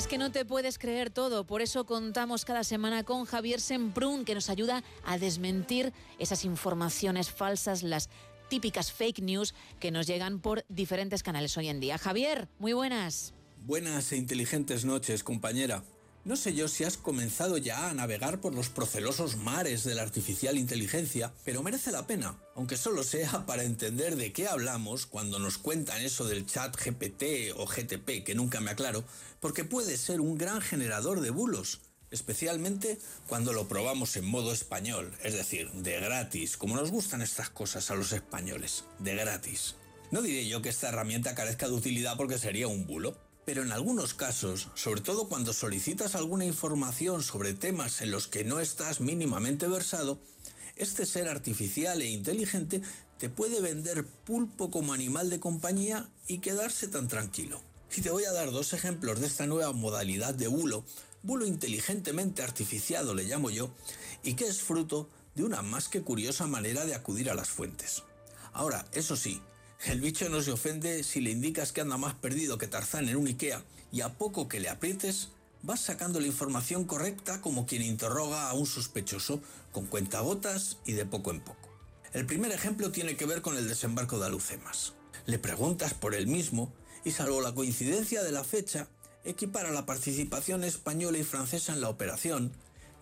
es que no te puedes creer todo, por eso contamos cada semana con Javier Semprún, que nos ayuda a desmentir esas informaciones falsas, las típicas fake news que nos llegan por diferentes canales hoy en día. Javier, muy buenas. Buenas e inteligentes noches, compañera. No sé yo si has comenzado ya a navegar por los procelosos mares de la artificial inteligencia, pero merece la pena, aunque solo sea para entender de qué hablamos cuando nos cuentan eso del chat GPT o GTP, que nunca me aclaro, porque puede ser un gran generador de bulos, especialmente cuando lo probamos en modo español, es decir, de gratis, como nos gustan estas cosas a los españoles, de gratis. No diré yo que esta herramienta carezca de utilidad porque sería un bulo, pero en algunos casos, sobre todo cuando solicitas alguna información sobre temas en los que no estás mínimamente versado, este ser artificial e inteligente te puede vender pulpo como animal de compañía y quedarse tan tranquilo. Y te voy a dar dos ejemplos de esta nueva modalidad de bulo, bulo inteligentemente artificiado le llamo yo, y que es fruto de una más que curiosa manera de acudir a las fuentes. Ahora, eso sí, el bicho no se ofende si le indicas que anda más perdido que Tarzán en un Ikea y a poco que le aprietes, vas sacando la información correcta como quien interroga a un sospechoso, con cuentagotas y de poco en poco. El primer ejemplo tiene que ver con el desembarco de Alucemas. Le preguntas por él mismo y salvo la coincidencia de la fecha, equipara la participación española y francesa en la operación,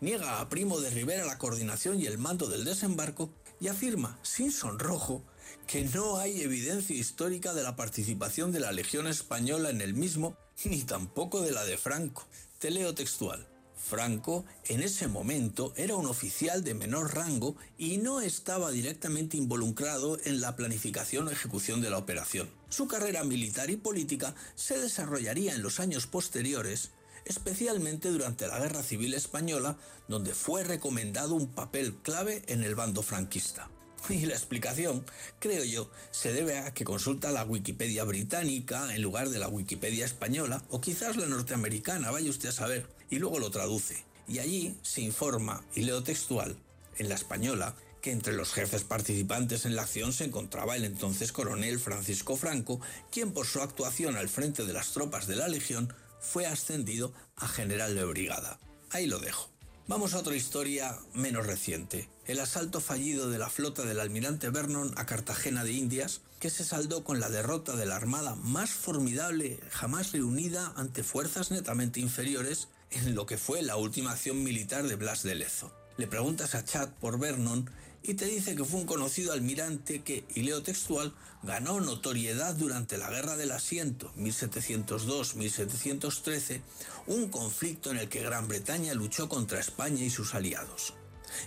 niega a Primo de Rivera la coordinación y el mando del desembarco y afirma, sin sonrojo, que no hay evidencia histórica de la participación de la Legión Española en el mismo, ni tampoco de la de Franco. Te leo textual. Franco en ese momento era un oficial de menor rango y no estaba directamente involucrado en la planificación o ejecución de la operación. Su carrera militar y política se desarrollaría en los años posteriores, especialmente durante la Guerra Civil Española, donde fue recomendado un papel clave en el bando franquista. Y la explicación, creo yo, se debe a que consulta la Wikipedia británica en lugar de la Wikipedia española o quizás la norteamericana, vaya usted a saber, y luego lo traduce. Y allí se informa, y leo textual, en la española, que entre los jefes participantes en la acción se encontraba el entonces coronel Francisco Franco, quien por su actuación al frente de las tropas de la Legión fue ascendido a general de brigada. Ahí lo dejo. Vamos a otra historia menos reciente, el asalto fallido de la flota del almirante Vernon a Cartagena de Indias, que se saldó con la derrota de la armada más formidable jamás reunida ante fuerzas netamente inferiores en lo que fue la última acción militar de Blas de Lezo. Le preguntas a Chad por Vernon y te dice que fue un conocido almirante que, y leo textual, ganó notoriedad durante la Guerra del Asiento 1702-1713, un conflicto en el que Gran Bretaña luchó contra España y sus aliados.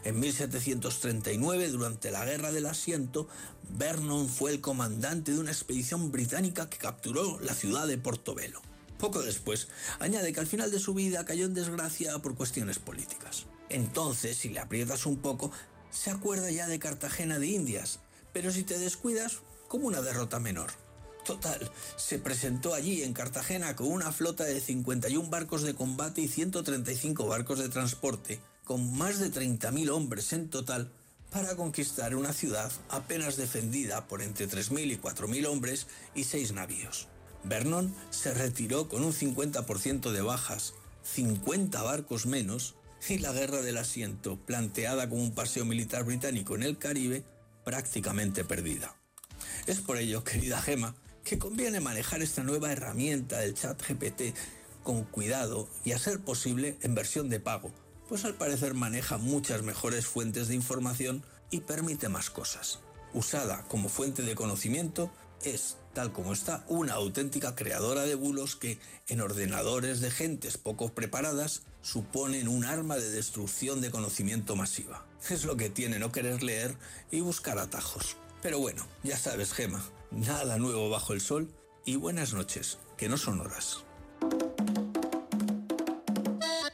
En 1739, durante la Guerra del Asiento, Vernon fue el comandante de una expedición británica que capturó la ciudad de Portobelo. Poco después, añade que al final de su vida cayó en desgracia por cuestiones políticas. Entonces, si le aprietas un poco, se acuerda ya de Cartagena de Indias, pero si te descuidas, como una derrota menor. Total, se presentó allí en Cartagena con una flota de 51 barcos de combate y 135 barcos de transporte, con más de 30.000 hombres en total, para conquistar una ciudad apenas defendida por entre 3.000 y 4.000 hombres y 6 navíos. Vernon se retiró con un 50% de bajas, 50 barcos menos, y la guerra del asiento, planteada como un paseo militar británico en el Caribe, prácticamente perdida. Es por ello, querida Gema, que conviene manejar esta nueva herramienta del chat GPT con cuidado y a ser posible en versión de pago, pues al parecer maneja muchas mejores fuentes de información y permite más cosas. Usada como fuente de conocimiento, es, tal como está, una auténtica creadora de bulos que, en ordenadores de gentes poco preparadas, suponen un arma de destrucción de conocimiento masiva. Es lo que tiene no querer leer y buscar atajos. Pero bueno, ya sabes, Gema, nada nuevo bajo el sol y buenas noches, que no son horas.